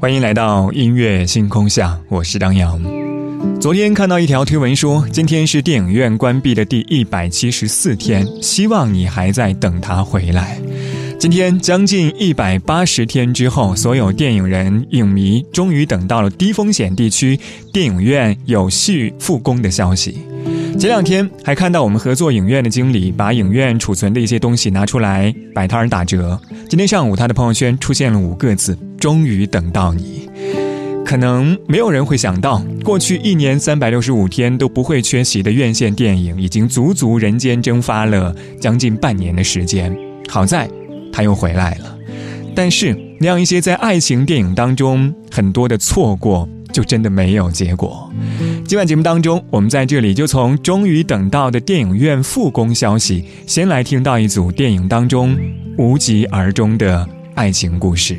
欢迎来到音乐星空下，我是张扬。昨天看到一条推文说，今天是电影院关闭的第一百七十四天，希望你还在等他回来。今天将近一百八十天之后，所有电影人、影迷终于等到了低风险地区电影院有序复工的消息。前两天还看到我们合作影院的经理把影院储存的一些东西拿出来摆摊打折。今天上午，他的朋友圈出现了五个字。终于等到你，可能没有人会想到，过去一年三百六十五天都不会缺席的院线电影，已经足足人间蒸发了将近半年的时间。好在他又回来了，但是那样一些在爱情电影当中很多的错过，就真的没有结果。今晚节目当中，我们在这里就从终于等到的电影院复工消息，先来听到一组电影当中无疾而终的爱情故事。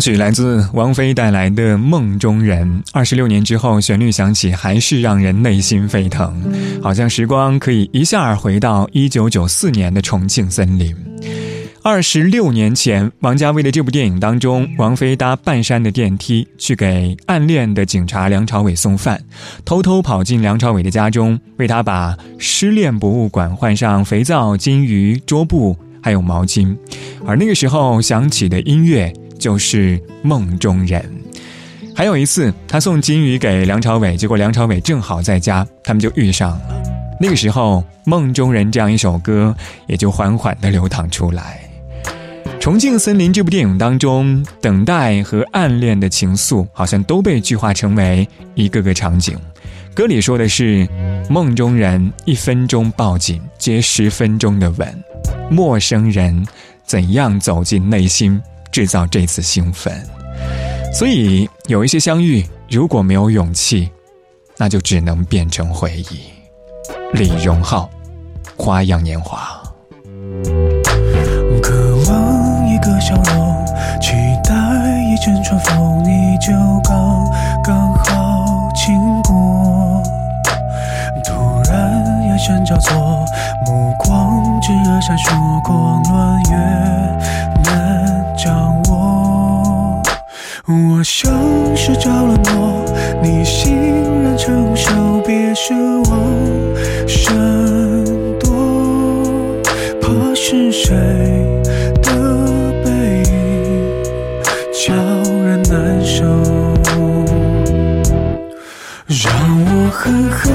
曲来自王菲带来的《梦中人》，二十六年之后，旋律响起，还是让人内心沸腾，好像时光可以一下儿回到一九九四年的重庆森林。二十六年前，王家卫的这部电影当中，王菲搭半山的电梯去给暗恋的警察梁朝伟送饭，偷偷跑进梁朝伟的家中，为他把失恋博物馆换上肥皂、金鱼、桌布，还有毛巾，而那个时候响起的音乐。就是梦中人。还有一次，他送金鱼给梁朝伟，结果梁朝伟正好在家，他们就遇上了。那个时候，《梦中人》这样一首歌也就缓缓地流淌出来。《重庆森林》这部电影当中，等待和暗恋的情愫，好像都被具化成为一个个场景。歌里说的是：“梦中人，一分钟抱紧，接十分钟的吻。陌生人，怎样走进内心？”制造这次兴奋，所以有一些相遇，如果没有勇气，那就只能变成回忆。李荣浩，《花样年华》。渴望一个笑容，期待一阵春风，你就刚刚好经过。突然眼神交错，目光炙热闪烁，过像是着了魔，你欣然承受，别奢望闪躲，怕是谁的背影叫人难受，让我狠狠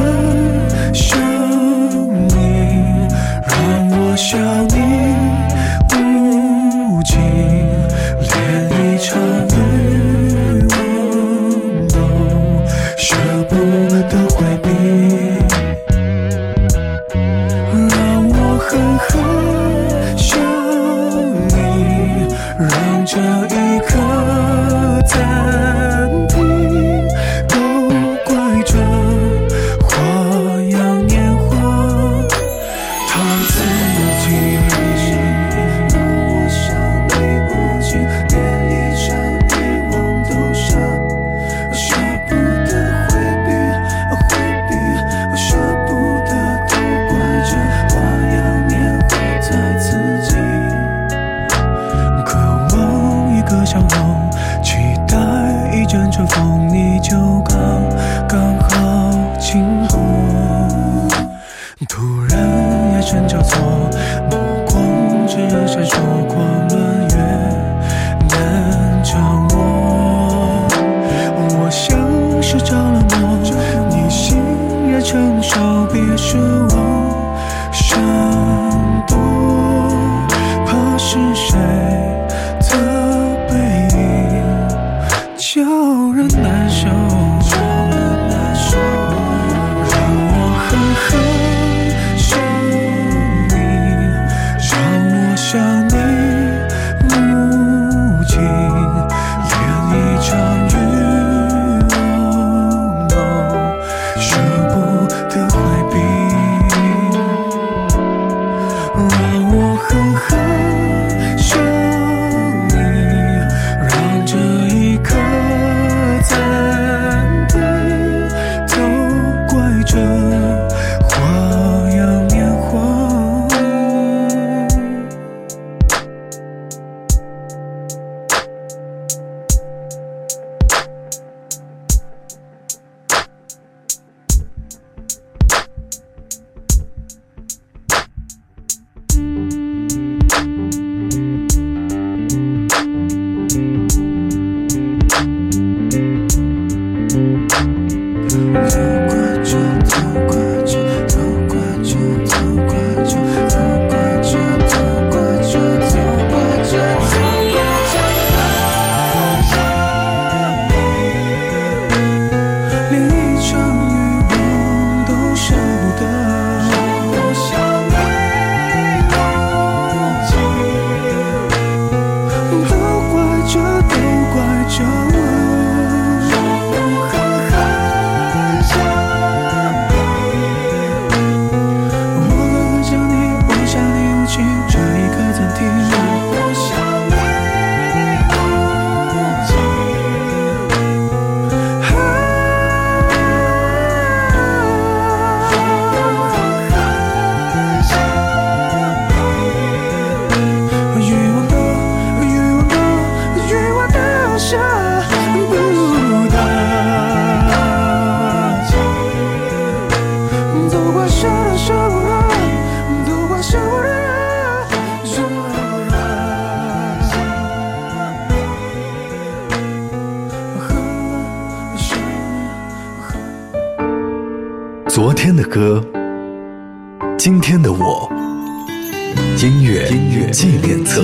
纪念册。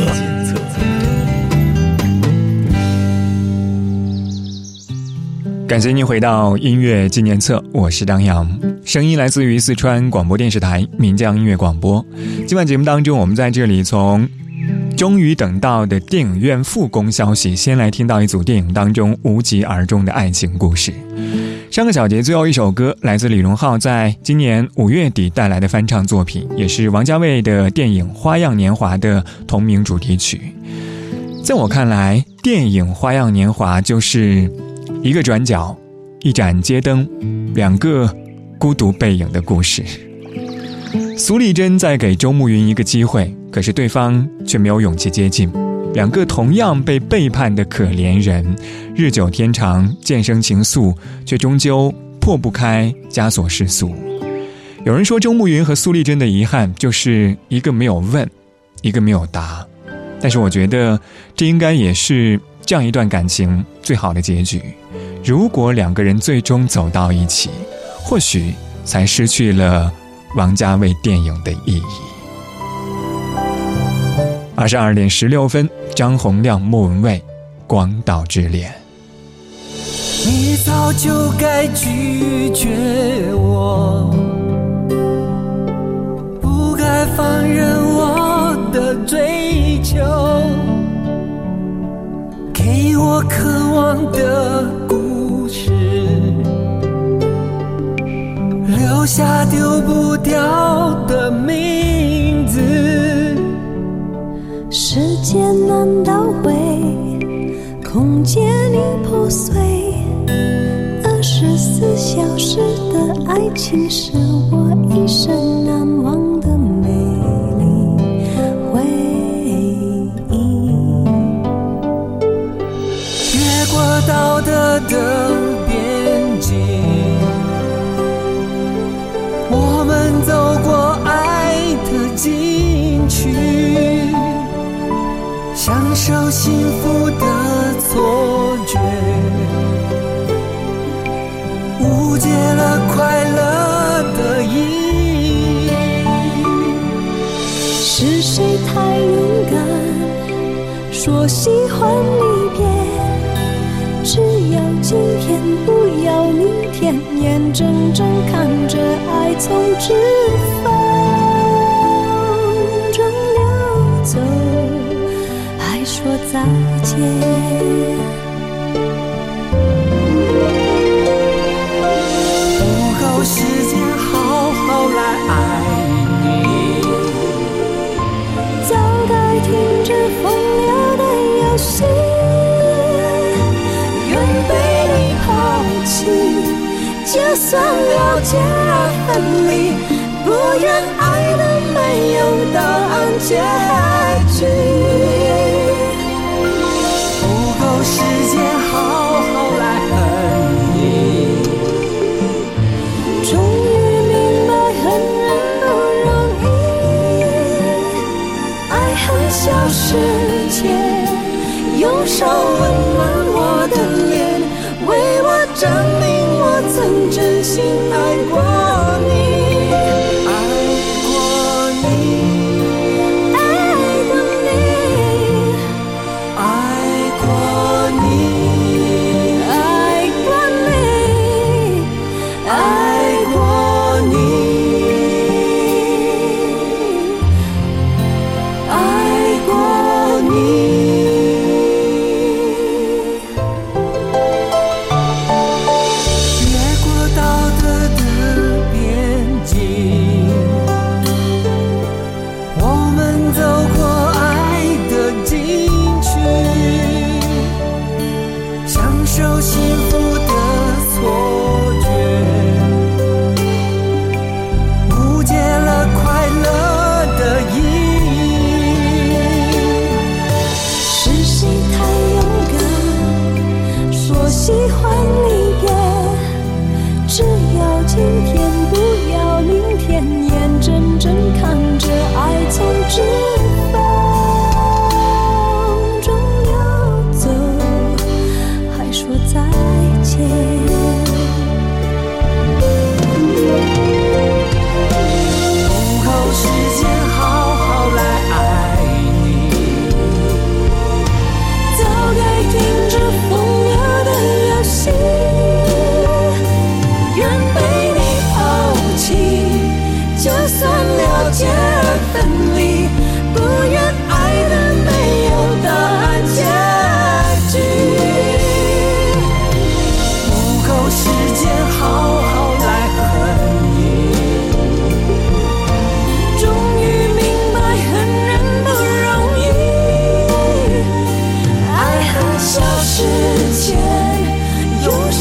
感谢您回到音乐纪念册，我是张扬，声音来自于四川广播电视台岷江音乐广播。今晚节目当中，我们在这里从终于等到的电影院复工消息，先来听到一组电影当中无疾而终的爱情故事。上个小节最后一首歌来自李荣浩在今年五月底带来的翻唱作品，也是王家卫的电影《花样年华》的同名主题曲。在我看来，电影《花样年华》就是一个转角，一盏街灯，两个孤独背影的故事。苏丽珍在给周慕云一个机会，可是对方却没有勇气接近。两个同样被背叛的可怜人，日久天长，渐生情愫，却终究破不开枷锁世俗。有人说，周慕云和苏丽珍的遗憾就是一个没有问，一个没有答。但是我觉得，这应该也是这样一段感情最好的结局。如果两个人最终走到一起，或许才失去了王家卫电影的意义。二十二点十六分，张洪亮、莫文蔚，《广岛之恋》。你早就该拒绝我，不该放任我的追求，给我渴望的故事，留下丢不掉的名时间难倒回，空间已破碎。二十四小时的爱情是我一生难忘的美丽回忆。越过道德的幸福的错觉，误解了快乐的意义。是谁太勇敢，说喜欢离别？只要今天，不要明天，眼睁睁看着爱从指再见。不够时间好好来爱你。早该停止风流的游戏，愿被你抛弃，就算了解而分离，不愿爱的没有答案结局。之前，用手温暖我的脸，为我证明我曾真心爱过。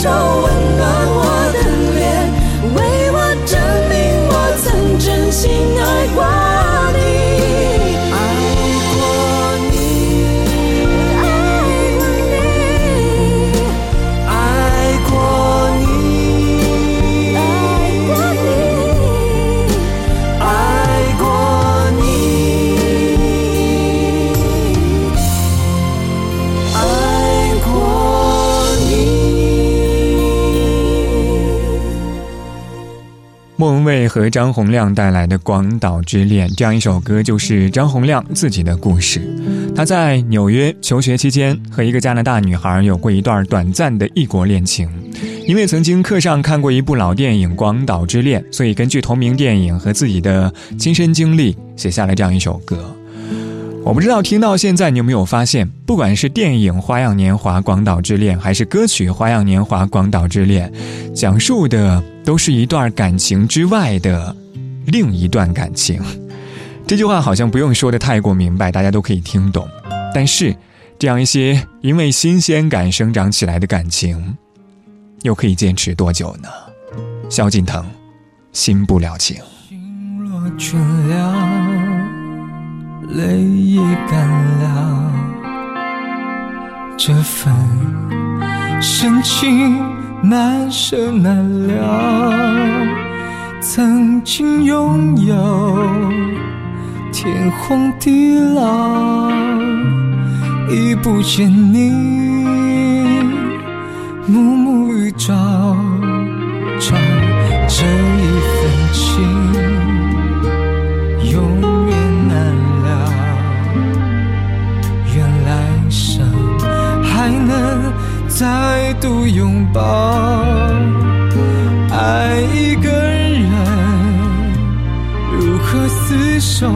Châu! 张洪亮带来的《广岛之恋》这样一首歌，就是张洪亮自己的故事。他在纽约求学期间，和一个加拿大女孩有过一段短暂的异国恋情。因为曾经课上看过一部老电影《广岛之恋》，所以根据同名电影和自己的亲身经历，写下了这样一首歌。我不知道听到现在你有没有发现，不管是电影《花样年华·广岛之恋》，还是歌曲《花样年华·广岛之恋》，讲述的都是一段感情之外的另一段感情。这句话好像不用说的太过明白，大家都可以听懂。但是，这样一些因为新鲜感生长起来的感情，又可以坚持多久呢？萧敬腾，心不了情。泪也干了，这份深情难舍难了。曾经拥有天荒地老，已不见你暮暮与朝朝，度拥抱，爱一个人，如何厮守？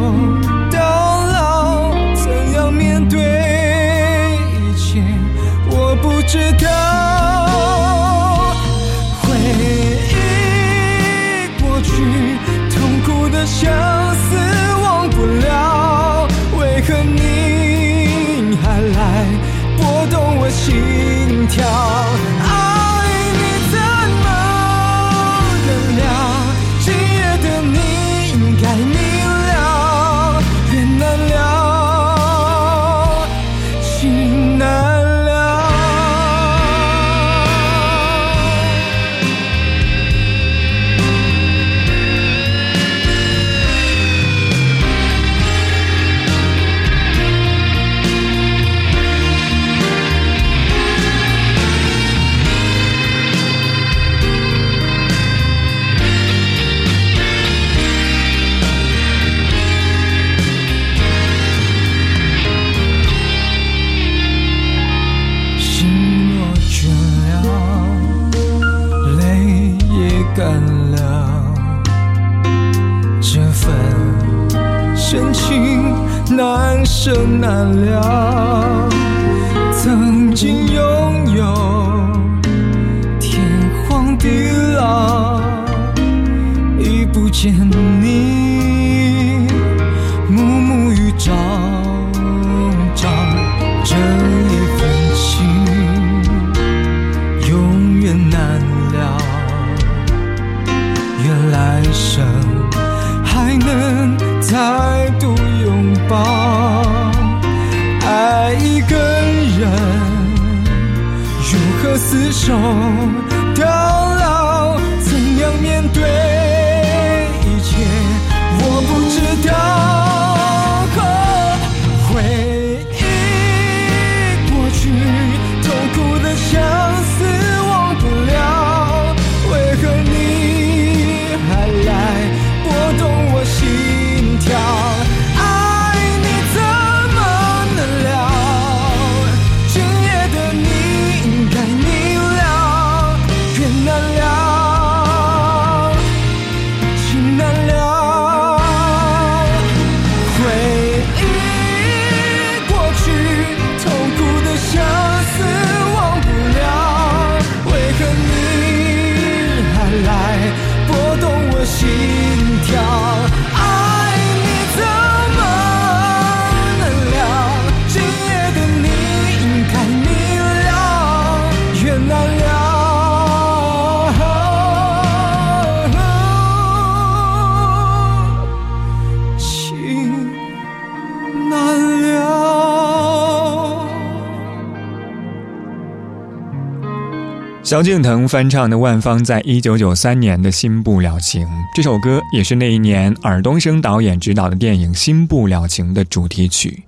萧敬腾翻唱的万芳在一九九三年的《新不了情》这首歌，也是那一年尔冬升导演执导的电影《新不了情》的主题曲。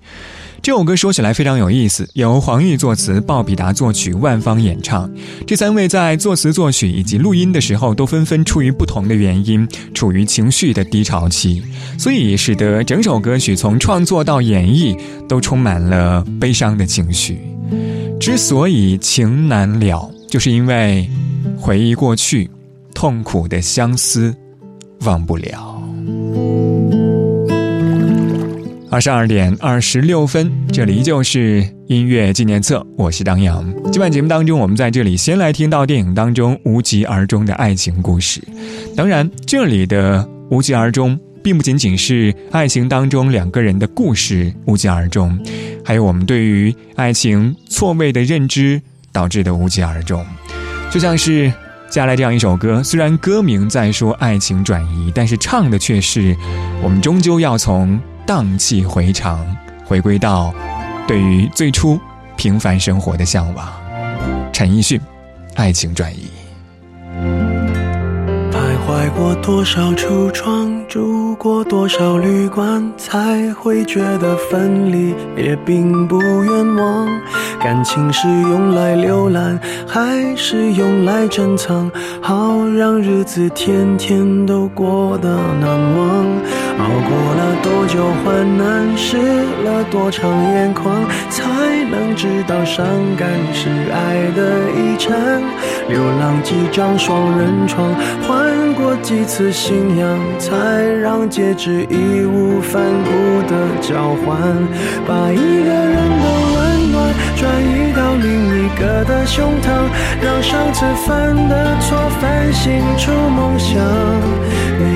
这首歌说起来非常有意思，由黄奕作词，鲍比达作曲，万芳演唱。这三位在作词、作曲以及录音的时候，都纷纷出于不同的原因，处于情绪的低潮期，所以使得整首歌曲从创作到演绎都充满了悲伤的情绪。之所以情难了，就是因为回忆过去，痛苦的相思忘不了。二十二点二十六分，这里就是音乐纪念册，我是张扬。今晚节目当中，我们在这里先来听到电影当中无疾而终的爱情故事。当然，这里的无疾而终，并不仅仅是爱情当中两个人的故事无疾而终，还有我们对于爱情错位的认知导致的无疾而终。就像是接下来这样一首歌，虽然歌名在说爱情转移，但是唱的却是我们终究要从。荡气回肠，回归到对于最初平凡生活的向往。陈奕迅，《爱情转移》。徘徊过多少橱窗，住过多少旅馆，才会觉得分离也并不冤枉。感情是用来浏览，还是用来珍藏？好让日子天天都过得难忘。熬过了多久患难，湿了多长眼眶，才能知道伤感是爱的遗产。流浪几张双人床，换过几次信仰，才让戒指义无反顾的交换。把一个人的温暖转移到另一个的胸膛，让上次犯的错反省出梦想。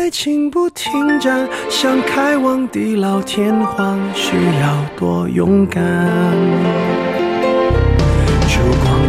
爱情不停站，想开往地老天荒，需要多勇敢。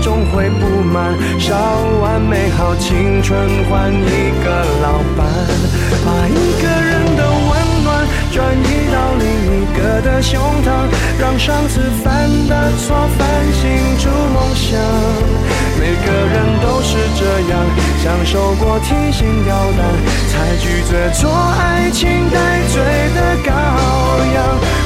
终会不满。烧完美好青春换一个老伴，把一个人的温暖转移到另一个的胸膛，让上次犯的错反省出梦想。每个人都是这样，享受过提心吊胆，才拒绝做爱情带罪的羔羊。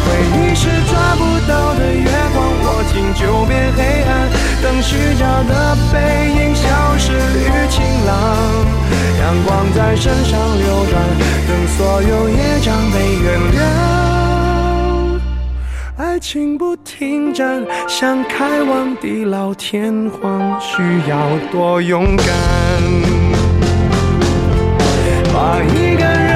回忆是抓不到的月光，握紧就变黑暗。等虚假的背影消失于晴朗，阳光在身上流转，等所有业障被原谅。爱情不停站，想开往地老天荒，需要多勇敢。把一个人